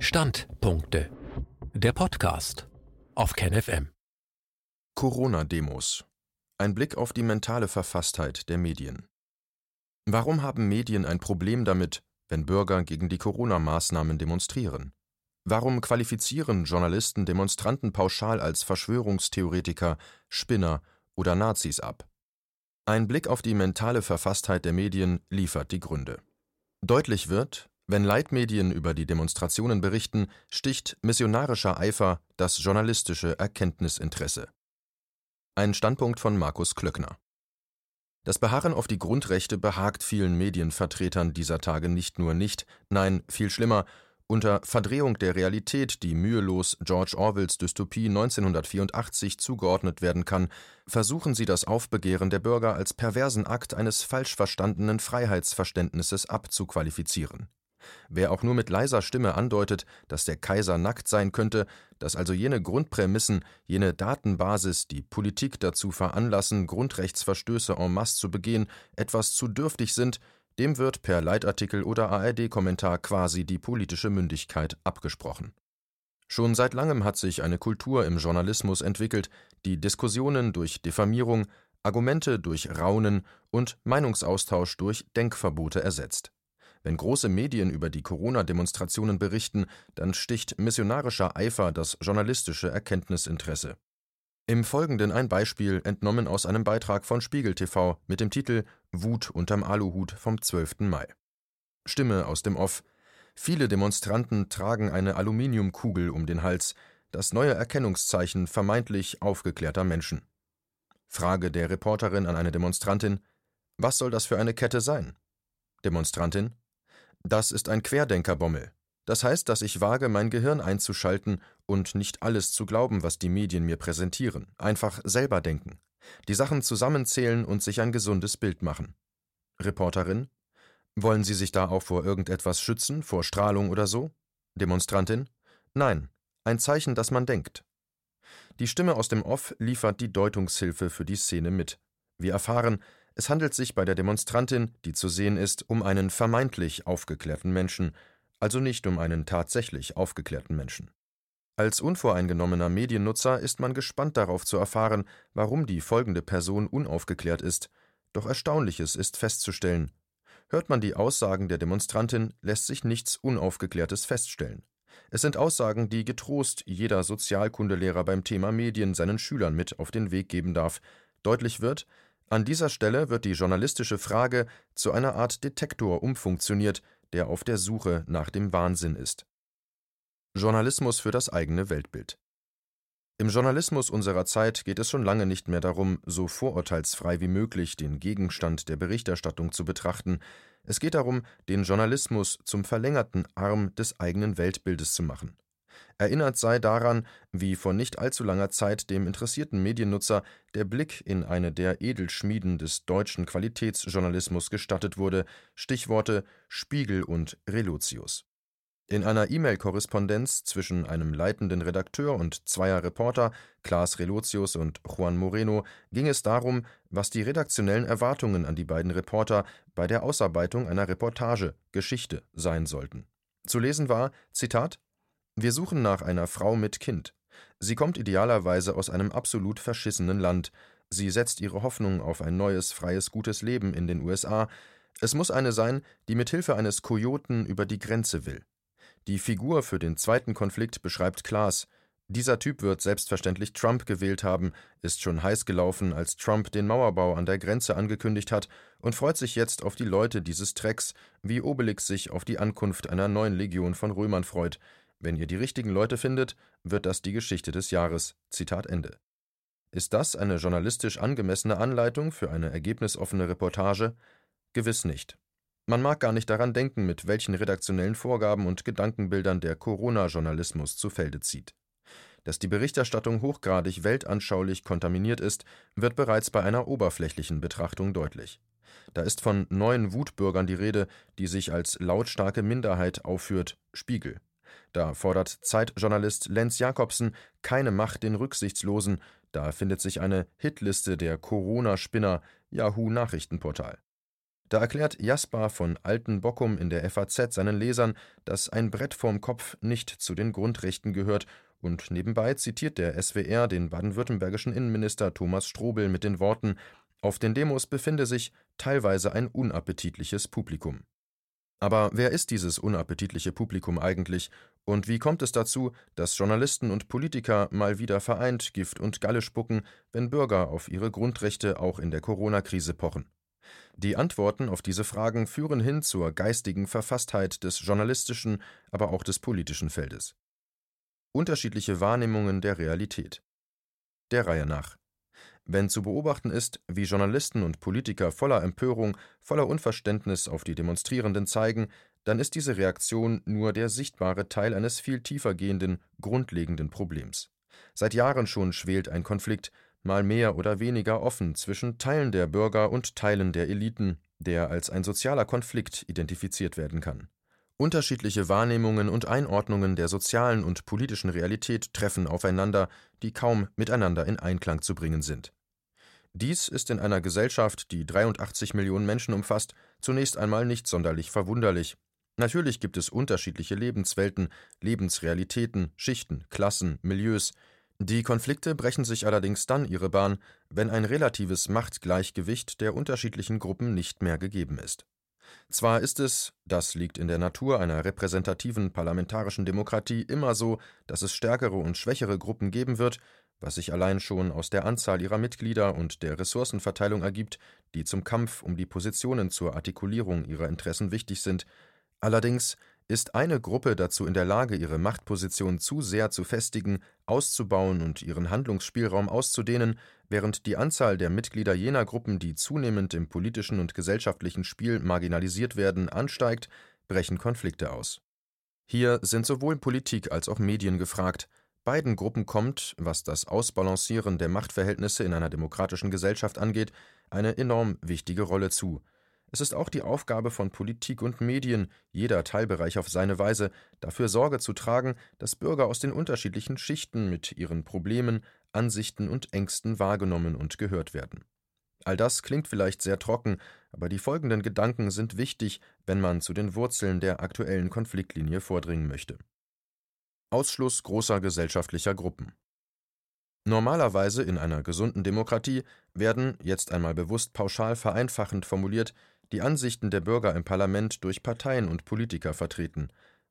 Standpunkte. Der Podcast auf KenFM. Corona-Demos. Ein Blick auf die mentale Verfasstheit der Medien. Warum haben Medien ein Problem damit, wenn Bürger gegen die Corona-Maßnahmen demonstrieren? Warum qualifizieren Journalisten Demonstranten pauschal als Verschwörungstheoretiker, Spinner oder Nazis ab? Ein Blick auf die mentale Verfasstheit der Medien liefert die Gründe. Deutlich wird, wenn Leitmedien über die Demonstrationen berichten, sticht missionarischer Eifer das journalistische Erkenntnisinteresse. Ein Standpunkt von Markus Klöckner. Das Beharren auf die Grundrechte behagt vielen Medienvertretern dieser Tage nicht nur nicht, nein, viel schlimmer, unter Verdrehung der Realität, die mühelos George Orwells Dystopie 1984 zugeordnet werden kann, versuchen sie das Aufbegehren der Bürger als perversen Akt eines falsch verstandenen Freiheitsverständnisses abzuqualifizieren. Wer auch nur mit leiser Stimme andeutet, dass der Kaiser nackt sein könnte, dass also jene Grundprämissen, jene Datenbasis die Politik dazu veranlassen, Grundrechtsverstöße en masse zu begehen, etwas zu dürftig sind, dem wird per Leitartikel oder ARD-Kommentar quasi die politische Mündigkeit abgesprochen. Schon seit langem hat sich eine Kultur im Journalismus entwickelt, die Diskussionen durch Diffamierung, Argumente durch Raunen und Meinungsaustausch durch Denkverbote ersetzt. Wenn große Medien über die Corona-Demonstrationen berichten, dann sticht missionarischer Eifer das journalistische Erkenntnisinteresse. Im Folgenden ein Beispiel entnommen aus einem Beitrag von Spiegel TV mit dem Titel Wut unterm Aluhut vom 12. Mai. Stimme aus dem Off. Viele Demonstranten tragen eine Aluminiumkugel um den Hals, das neue Erkennungszeichen vermeintlich aufgeklärter Menschen. Frage der Reporterin an eine Demonstrantin: Was soll das für eine Kette sein? Demonstrantin: das ist ein Querdenkerbommel. Das heißt, dass ich wage, mein Gehirn einzuschalten und nicht alles zu glauben, was die Medien mir präsentieren. Einfach selber denken. Die Sachen zusammenzählen und sich ein gesundes Bild machen. Reporterin. Wollen Sie sich da auch vor irgendetwas schützen, vor Strahlung oder so? Demonstrantin. Nein, ein Zeichen, dass man denkt. Die Stimme aus dem Off liefert die Deutungshilfe für die Szene mit. Wir erfahren, es handelt sich bei der Demonstrantin, die zu sehen ist, um einen vermeintlich aufgeklärten Menschen, also nicht um einen tatsächlich aufgeklärten Menschen. Als unvoreingenommener Mediennutzer ist man gespannt darauf zu erfahren, warum die folgende Person unaufgeklärt ist, doch Erstaunliches ist festzustellen. Hört man die Aussagen der Demonstrantin, lässt sich nichts Unaufgeklärtes feststellen. Es sind Aussagen, die getrost jeder Sozialkundelehrer beim Thema Medien seinen Schülern mit auf den Weg geben darf. Deutlich wird, an dieser Stelle wird die journalistische Frage zu einer Art Detektor umfunktioniert, der auf der Suche nach dem Wahnsinn ist. Journalismus für das eigene Weltbild. Im Journalismus unserer Zeit geht es schon lange nicht mehr darum, so vorurteilsfrei wie möglich den Gegenstand der Berichterstattung zu betrachten. Es geht darum, den Journalismus zum verlängerten Arm des eigenen Weltbildes zu machen. Erinnert sei daran, wie vor nicht allzu langer Zeit dem interessierten Mediennutzer der Blick in eine der Edelschmieden des deutschen Qualitätsjournalismus gestattet wurde, Stichworte Spiegel und Relotius. In einer E-Mail-Korrespondenz zwischen einem leitenden Redakteur und zweier Reporter, Klaas Relotius und Juan Moreno, ging es darum, was die redaktionellen Erwartungen an die beiden Reporter bei der Ausarbeitung einer Reportage, Geschichte sein sollten. Zu lesen war, Zitat, wir suchen nach einer Frau mit Kind. Sie kommt idealerweise aus einem absolut verschissenen Land. Sie setzt ihre Hoffnung auf ein neues, freies, gutes Leben in den USA. Es muss eine sein, die mit Hilfe eines Kojoten über die Grenze will. Die Figur für den zweiten Konflikt beschreibt Klaas. Dieser Typ wird selbstverständlich Trump gewählt haben, ist schon heiß gelaufen, als Trump den Mauerbau an der Grenze angekündigt hat und freut sich jetzt auf die Leute dieses Drecks, wie Obelix sich auf die Ankunft einer neuen Legion von Römern freut. Wenn ihr die richtigen Leute findet, wird das die Geschichte des Jahres. Zitat Ende. Ist das eine journalistisch angemessene Anleitung für eine ergebnisoffene Reportage? Gewiss nicht. Man mag gar nicht daran denken, mit welchen redaktionellen Vorgaben und Gedankenbildern der Corona-Journalismus zu Felde zieht. Dass die Berichterstattung hochgradig weltanschaulich kontaminiert ist, wird bereits bei einer oberflächlichen Betrachtung deutlich. Da ist von neuen Wutbürgern die Rede, die sich als lautstarke Minderheit aufführt, Spiegel. Da fordert Zeitjournalist Lenz Jakobsen keine Macht den Rücksichtslosen, da findet sich eine Hitliste der Corona-Spinner Yahoo Nachrichtenportal. Da erklärt Jasper von Alten-Bockum in der FAZ seinen Lesern, dass ein Brett vorm Kopf nicht zu den Grundrechten gehört, und nebenbei zitiert der SWR den baden-württembergischen Innenminister Thomas Strobel mit den Worten: Auf den Demos befinde sich teilweise ein unappetitliches Publikum. Aber wer ist dieses unappetitliche Publikum eigentlich und wie kommt es dazu, dass Journalisten und Politiker mal wieder vereint Gift und Galle spucken, wenn Bürger auf ihre Grundrechte auch in der Corona-Krise pochen? Die Antworten auf diese Fragen führen hin zur geistigen Verfasstheit des journalistischen, aber auch des politischen Feldes. Unterschiedliche Wahrnehmungen der Realität. Der Reihe nach. Wenn zu beobachten ist, wie Journalisten und Politiker voller Empörung, voller Unverständnis auf die Demonstrierenden zeigen, dann ist diese Reaktion nur der sichtbare Teil eines viel tiefer gehenden, grundlegenden Problems. Seit Jahren schon schwelt ein Konflikt, mal mehr oder weniger offen, zwischen Teilen der Bürger und Teilen der Eliten, der als ein sozialer Konflikt identifiziert werden kann. Unterschiedliche Wahrnehmungen und Einordnungen der sozialen und politischen Realität treffen aufeinander, die kaum miteinander in Einklang zu bringen sind. Dies ist in einer Gesellschaft, die 83 Millionen Menschen umfasst, zunächst einmal nicht sonderlich verwunderlich, Natürlich gibt es unterschiedliche Lebenswelten, Lebensrealitäten, Schichten, Klassen, Milieus. Die Konflikte brechen sich allerdings dann ihre Bahn, wenn ein relatives Machtgleichgewicht der unterschiedlichen Gruppen nicht mehr gegeben ist. Zwar ist es, das liegt in der Natur einer repräsentativen parlamentarischen Demokratie, immer so, dass es stärkere und schwächere Gruppen geben wird, was sich allein schon aus der Anzahl ihrer Mitglieder und der Ressourcenverteilung ergibt, die zum Kampf um die Positionen zur Artikulierung ihrer Interessen wichtig sind, Allerdings ist eine Gruppe dazu in der Lage, ihre Machtposition zu sehr zu festigen, auszubauen und ihren Handlungsspielraum auszudehnen, während die Anzahl der Mitglieder jener Gruppen, die zunehmend im politischen und gesellschaftlichen Spiel marginalisiert werden, ansteigt, brechen Konflikte aus. Hier sind sowohl Politik als auch Medien gefragt. Beiden Gruppen kommt, was das Ausbalancieren der Machtverhältnisse in einer demokratischen Gesellschaft angeht, eine enorm wichtige Rolle zu es ist auch die Aufgabe von Politik und Medien, jeder Teilbereich auf seine Weise, dafür Sorge zu tragen, dass Bürger aus den unterschiedlichen Schichten mit ihren Problemen, Ansichten und Ängsten wahrgenommen und gehört werden. All das klingt vielleicht sehr trocken, aber die folgenden Gedanken sind wichtig, wenn man zu den Wurzeln der aktuellen Konfliktlinie vordringen möchte. Ausschluss großer gesellschaftlicher Gruppen. Normalerweise in einer gesunden Demokratie werden, jetzt einmal bewusst pauschal vereinfachend formuliert, die Ansichten der Bürger im Parlament durch Parteien und Politiker vertreten.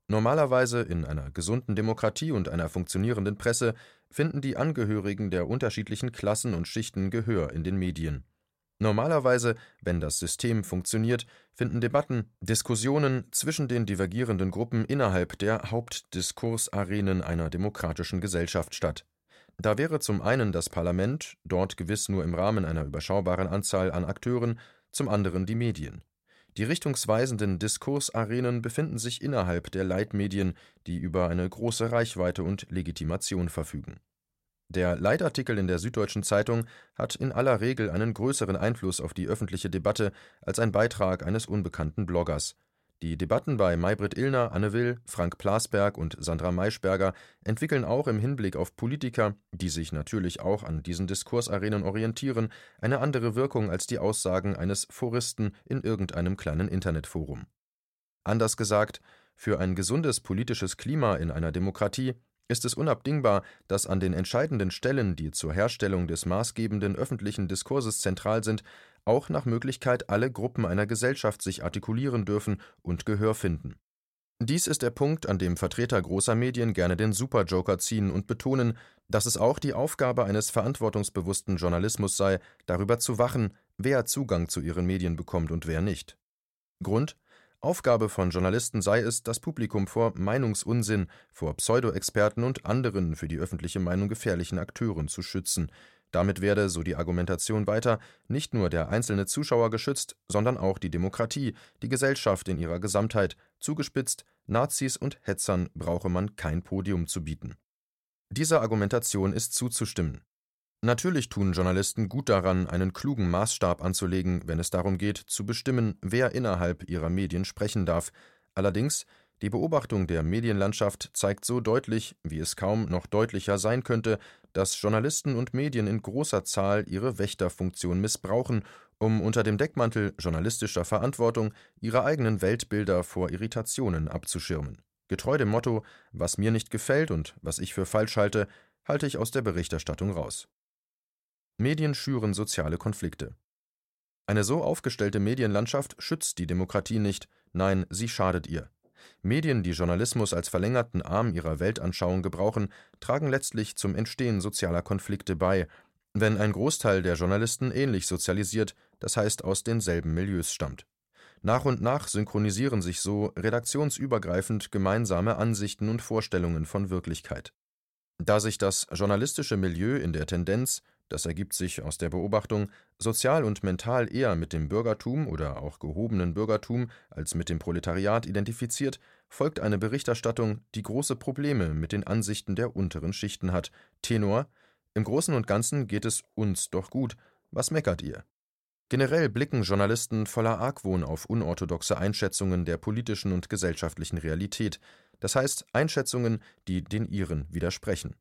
Normalerweise in einer gesunden Demokratie und einer funktionierenden Presse finden die Angehörigen der unterschiedlichen Klassen und Schichten Gehör in den Medien. Normalerweise, wenn das System funktioniert, finden Debatten, Diskussionen zwischen den divergierenden Gruppen innerhalb der Hauptdiskursarenen einer demokratischen Gesellschaft statt. Da wäre zum einen das Parlament, dort gewiss nur im Rahmen einer überschaubaren Anzahl an Akteuren, zum anderen die Medien. Die richtungsweisenden Diskursarenen befinden sich innerhalb der Leitmedien, die über eine große Reichweite und Legitimation verfügen. Der Leitartikel in der Süddeutschen Zeitung hat in aller Regel einen größeren Einfluss auf die öffentliche Debatte als ein Beitrag eines unbekannten Bloggers, die Debatten bei Maybrit Illner, Anne Will, Frank Plasberg und Sandra Maischberger entwickeln auch im Hinblick auf Politiker, die sich natürlich auch an diesen Diskursarenen orientieren, eine andere Wirkung als die Aussagen eines Foristen in irgendeinem kleinen Internetforum. Anders gesagt, für ein gesundes politisches Klima in einer Demokratie ist es unabdingbar, dass an den entscheidenden Stellen, die zur Herstellung des maßgebenden öffentlichen Diskurses zentral sind, auch nach Möglichkeit alle Gruppen einer Gesellschaft sich artikulieren dürfen und Gehör finden. Dies ist der Punkt, an dem Vertreter großer Medien gerne den Superjoker ziehen und betonen, dass es auch die Aufgabe eines verantwortungsbewussten Journalismus sei, darüber zu wachen, wer Zugang zu ihren Medien bekommt und wer nicht. Grund Aufgabe von Journalisten sei es, das Publikum vor Meinungsunsinn, vor Pseudo-Experten und anderen für die öffentliche Meinung gefährlichen Akteuren zu schützen, damit werde, so die Argumentation weiter, nicht nur der einzelne Zuschauer geschützt, sondern auch die Demokratie, die Gesellschaft in ihrer Gesamtheit, zugespitzt, Nazis und Hetzern brauche man kein Podium zu bieten. Dieser Argumentation ist zuzustimmen. Natürlich tun Journalisten gut daran, einen klugen Maßstab anzulegen, wenn es darum geht, zu bestimmen, wer innerhalb ihrer Medien sprechen darf. Allerdings die Beobachtung der Medienlandschaft zeigt so deutlich, wie es kaum noch deutlicher sein könnte, dass Journalisten und Medien in großer Zahl ihre Wächterfunktion missbrauchen, um unter dem Deckmantel journalistischer Verantwortung ihre eigenen Weltbilder vor Irritationen abzuschirmen. Getreu dem Motto, was mir nicht gefällt und was ich für falsch halte, halte ich aus der Berichterstattung raus. Medien schüren soziale Konflikte. Eine so aufgestellte Medienlandschaft schützt die Demokratie nicht, nein, sie schadet ihr. Medien, die Journalismus als verlängerten Arm ihrer Weltanschauung gebrauchen, tragen letztlich zum Entstehen sozialer Konflikte bei, wenn ein Großteil der Journalisten ähnlich sozialisiert, das heißt aus denselben Milieus stammt. Nach und nach synchronisieren sich so redaktionsübergreifend gemeinsame Ansichten und Vorstellungen von Wirklichkeit. Da sich das journalistische Milieu in der Tendenz, das ergibt sich aus der Beobachtung, sozial und mental eher mit dem Bürgertum oder auch gehobenen Bürgertum als mit dem Proletariat identifiziert, folgt eine Berichterstattung, die große Probleme mit den Ansichten der unteren Schichten hat. Tenor: Im Großen und Ganzen geht es uns doch gut. Was meckert ihr? Generell blicken Journalisten voller Argwohn auf unorthodoxe Einschätzungen der politischen und gesellschaftlichen Realität, das heißt Einschätzungen, die den ihren widersprechen.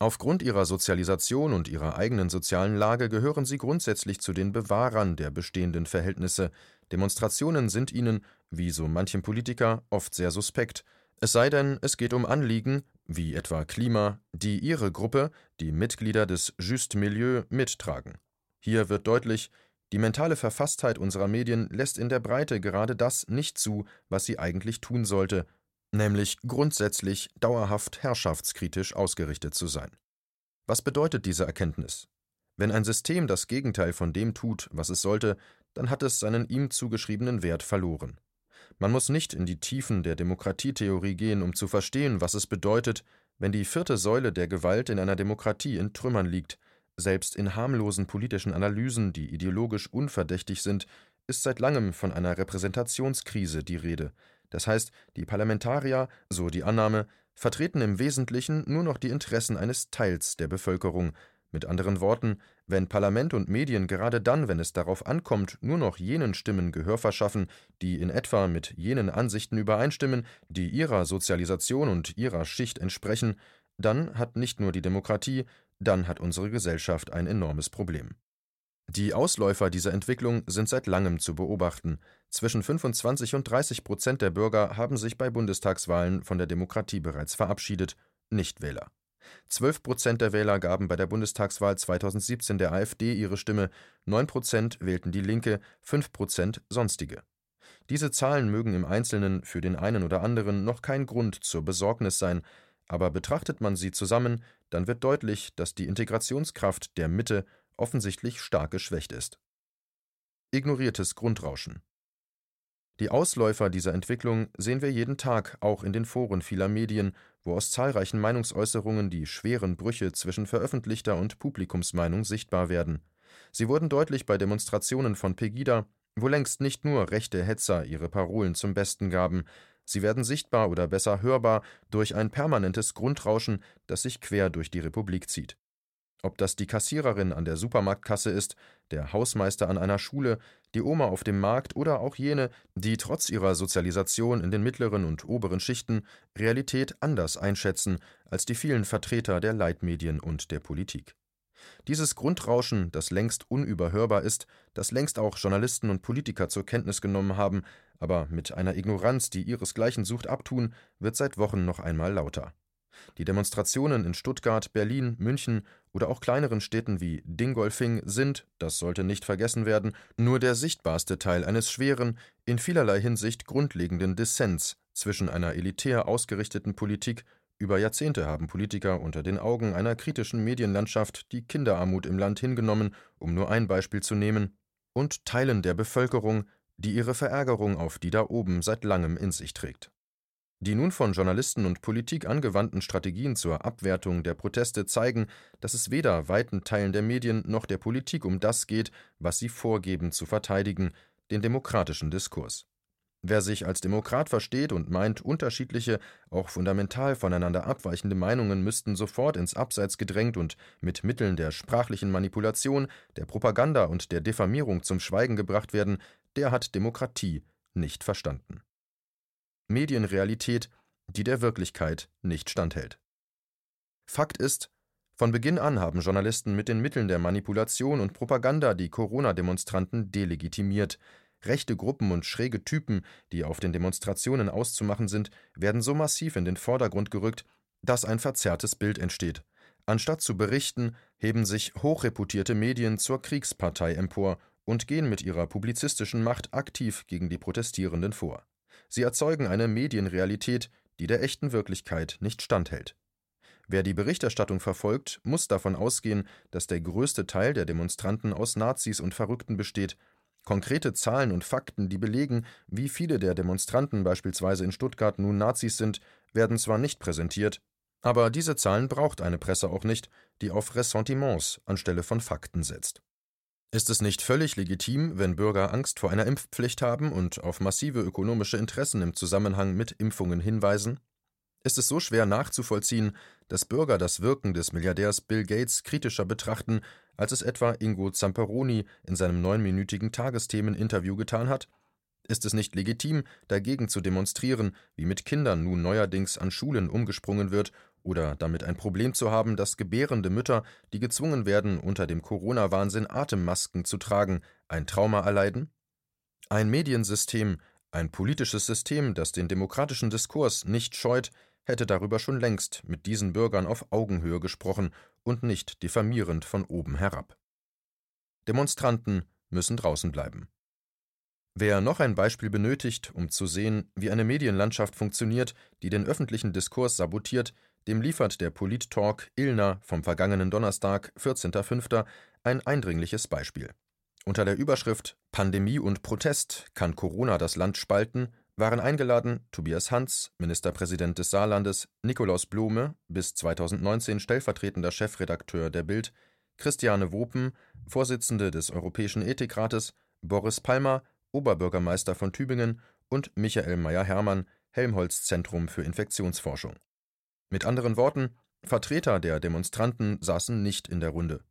Aufgrund ihrer Sozialisation und ihrer eigenen sozialen Lage gehören sie grundsätzlich zu den Bewahrern der bestehenden Verhältnisse. Demonstrationen sind ihnen, wie so manchem Politiker, oft sehr suspekt, es sei denn, es geht um Anliegen, wie etwa Klima, die ihre Gruppe, die Mitglieder des Juste Milieu, mittragen. Hier wird deutlich, die mentale Verfasstheit unserer Medien lässt in der Breite gerade das nicht zu, was sie eigentlich tun sollte, nämlich grundsätzlich dauerhaft herrschaftskritisch ausgerichtet zu sein. Was bedeutet diese Erkenntnis? Wenn ein System das Gegenteil von dem tut, was es sollte, dann hat es seinen ihm zugeschriebenen Wert verloren. Man muss nicht in die Tiefen der Demokratietheorie gehen, um zu verstehen, was es bedeutet, wenn die vierte Säule der Gewalt in einer Demokratie in Trümmern liegt. Selbst in harmlosen politischen Analysen, die ideologisch unverdächtig sind, ist seit langem von einer Repräsentationskrise die Rede, das heißt, die Parlamentarier, so die Annahme, vertreten im Wesentlichen nur noch die Interessen eines Teils der Bevölkerung. Mit anderen Worten, wenn Parlament und Medien gerade dann, wenn es darauf ankommt, nur noch jenen Stimmen Gehör verschaffen, die in etwa mit jenen Ansichten übereinstimmen, die ihrer Sozialisation und ihrer Schicht entsprechen, dann hat nicht nur die Demokratie, dann hat unsere Gesellschaft ein enormes Problem. Die Ausläufer dieser Entwicklung sind seit langem zu beobachten. Zwischen 25 und 30 Prozent der Bürger haben sich bei Bundestagswahlen von der Demokratie bereits verabschiedet, Nichtwähler. 12 Prozent der Wähler gaben bei der Bundestagswahl 2017 der AfD ihre Stimme, 9 Prozent wählten die Linke, 5 Prozent sonstige. Diese Zahlen mögen im Einzelnen für den einen oder anderen noch kein Grund zur Besorgnis sein, aber betrachtet man sie zusammen, dann wird deutlich, dass die Integrationskraft der Mitte offensichtlich stark geschwächt ist. Ignoriertes Grundrauschen. Die Ausläufer dieser Entwicklung sehen wir jeden Tag auch in den Foren vieler Medien, wo aus zahlreichen Meinungsäußerungen die schweren Brüche zwischen veröffentlichter und Publikumsmeinung sichtbar werden. Sie wurden deutlich bei Demonstrationen von Pegida, wo längst nicht nur rechte Hetzer ihre Parolen zum Besten gaben, sie werden sichtbar oder besser hörbar durch ein permanentes Grundrauschen, das sich quer durch die Republik zieht. Ob das die Kassiererin an der Supermarktkasse ist, der Hausmeister an einer Schule, die Oma auf dem Markt oder auch jene, die trotz ihrer Sozialisation in den mittleren und oberen Schichten Realität anders einschätzen als die vielen Vertreter der Leitmedien und der Politik. Dieses Grundrauschen, das längst unüberhörbar ist, das längst auch Journalisten und Politiker zur Kenntnis genommen haben, aber mit einer Ignoranz, die ihresgleichen sucht, abtun, wird seit Wochen noch einmal lauter. Die Demonstrationen in Stuttgart, Berlin, München oder auch kleineren Städten wie Dingolfing sind, das sollte nicht vergessen werden, nur der sichtbarste Teil eines schweren, in vielerlei Hinsicht grundlegenden Dissens zwischen einer elitär ausgerichteten Politik über Jahrzehnte haben Politiker unter den Augen einer kritischen Medienlandschaft die Kinderarmut im Land hingenommen, um nur ein Beispiel zu nehmen, und Teilen der Bevölkerung, die ihre Verärgerung auf die da oben seit langem in sich trägt. Die nun von Journalisten und Politik angewandten Strategien zur Abwertung der Proteste zeigen, dass es weder weiten Teilen der Medien noch der Politik um das geht, was sie vorgeben zu verteidigen, den demokratischen Diskurs. Wer sich als Demokrat versteht und meint, unterschiedliche, auch fundamental voneinander abweichende Meinungen müssten sofort ins Abseits gedrängt und mit Mitteln der sprachlichen Manipulation, der Propaganda und der Diffamierung zum Schweigen gebracht werden, der hat Demokratie nicht verstanden. Medienrealität, die der Wirklichkeit nicht standhält. Fakt ist, Von Beginn an haben Journalisten mit den Mitteln der Manipulation und Propaganda die Corona-Demonstranten delegitimiert. Rechte Gruppen und schräge Typen, die auf den Demonstrationen auszumachen sind, werden so massiv in den Vordergrund gerückt, dass ein verzerrtes Bild entsteht. Anstatt zu berichten, heben sich hochreputierte Medien zur Kriegspartei empor und gehen mit ihrer publizistischen Macht aktiv gegen die Protestierenden vor. Sie erzeugen eine Medienrealität, die der echten Wirklichkeit nicht standhält. Wer die Berichterstattung verfolgt, muss davon ausgehen, dass der größte Teil der Demonstranten aus Nazis und Verrückten besteht. Konkrete Zahlen und Fakten, die belegen, wie viele der Demonstranten beispielsweise in Stuttgart nun Nazis sind, werden zwar nicht präsentiert, aber diese Zahlen braucht eine Presse auch nicht, die auf Ressentiments anstelle von Fakten setzt. Ist es nicht völlig legitim, wenn Bürger Angst vor einer Impfpflicht haben und auf massive ökonomische Interessen im Zusammenhang mit Impfungen hinweisen? Ist es so schwer nachzuvollziehen, dass Bürger das Wirken des Milliardärs Bill Gates kritischer betrachten, als es etwa Ingo Zamperoni in seinem neunminütigen Tagesthemen-Interview getan hat? Ist es nicht legitim, dagegen zu demonstrieren, wie mit Kindern nun neuerdings an Schulen umgesprungen wird oder damit ein Problem zu haben, dass gebärende Mütter, die gezwungen werden, unter dem Corona-Wahnsinn Atemmasken zu tragen, ein Trauma erleiden? Ein Mediensystem, ein politisches System, das den demokratischen Diskurs nicht scheut, hätte darüber schon längst mit diesen Bürgern auf Augenhöhe gesprochen und nicht diffamierend von oben herab. Demonstranten müssen draußen bleiben. Wer noch ein Beispiel benötigt, um zu sehen, wie eine Medienlandschaft funktioniert, die den öffentlichen Diskurs sabotiert, dem liefert der Polit-Talk Ilna vom vergangenen Donnerstag, 14.05., ein eindringliches Beispiel. Unter der Überschrift Pandemie und Protest kann Corona das Land spalten waren eingeladen Tobias Hans, Ministerpräsident des Saarlandes, Nikolaus Blome, bis 2019 stellvertretender Chefredakteur der Bild, Christiane Wopen, Vorsitzende des Europäischen Ethikrates, Boris Palmer, Oberbürgermeister von Tübingen und Michael Meyer-Hermann, Helmholtz-Zentrum für Infektionsforschung mit anderen Worten, Vertreter der Demonstranten saßen nicht in der Runde.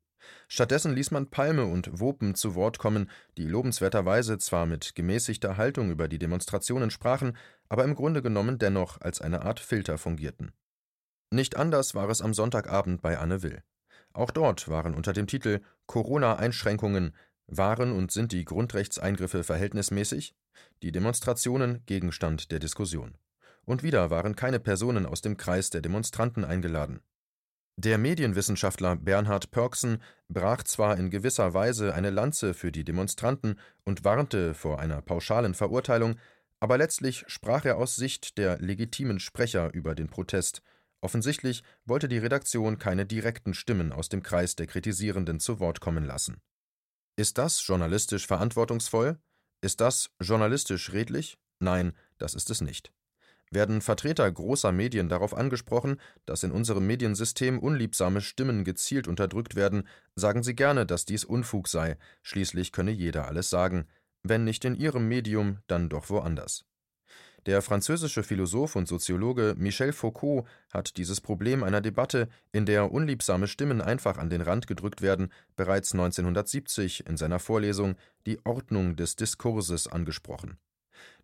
Stattdessen ließ man Palme und Wopen zu Wort kommen, die lobenswerterweise zwar mit gemäßigter Haltung über die Demonstrationen sprachen, aber im Grunde genommen dennoch als eine Art Filter fungierten. Nicht anders war es am Sonntagabend bei Anne Will. Auch dort waren unter dem Titel Corona-Einschränkungen waren und sind die Grundrechtseingriffe verhältnismäßig? Die Demonstrationen Gegenstand der Diskussion und wieder waren keine Personen aus dem Kreis der Demonstranten eingeladen. Der Medienwissenschaftler Bernhard Pörksen brach zwar in gewisser Weise eine Lanze für die Demonstranten und warnte vor einer pauschalen Verurteilung, aber letztlich sprach er aus Sicht der legitimen Sprecher über den Protest. Offensichtlich wollte die Redaktion keine direkten Stimmen aus dem Kreis der Kritisierenden zu Wort kommen lassen. Ist das journalistisch verantwortungsvoll? Ist das journalistisch redlich? Nein, das ist es nicht. Werden Vertreter großer Medien darauf angesprochen, dass in unserem Mediensystem unliebsame Stimmen gezielt unterdrückt werden, sagen sie gerne, dass dies Unfug sei, schließlich könne jeder alles sagen, wenn nicht in ihrem Medium, dann doch woanders. Der französische Philosoph und Soziologe Michel Foucault hat dieses Problem einer Debatte, in der unliebsame Stimmen einfach an den Rand gedrückt werden, bereits 1970 in seiner Vorlesung Die Ordnung des Diskurses angesprochen.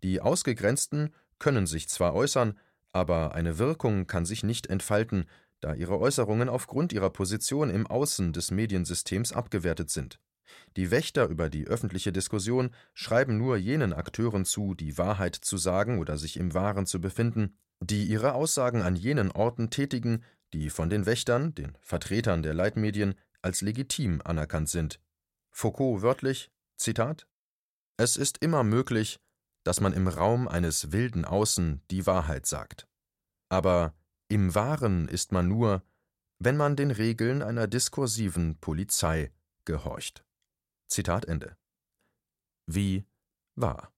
Die Ausgegrenzten können sich zwar äußern, aber eine Wirkung kann sich nicht entfalten, da ihre Äußerungen aufgrund ihrer Position im Außen des Mediensystems abgewertet sind. Die Wächter über die öffentliche Diskussion schreiben nur jenen Akteuren zu, die Wahrheit zu sagen oder sich im Wahren zu befinden, die ihre Aussagen an jenen Orten tätigen, die von den Wächtern, den Vertretern der Leitmedien, als legitim anerkannt sind. Foucault wörtlich Zitat Es ist immer möglich, dass man im Raum eines wilden Außen die Wahrheit sagt. Aber im Wahren ist man nur, wenn man den Regeln einer diskursiven Polizei gehorcht. Zitat Ende. Wie wahr.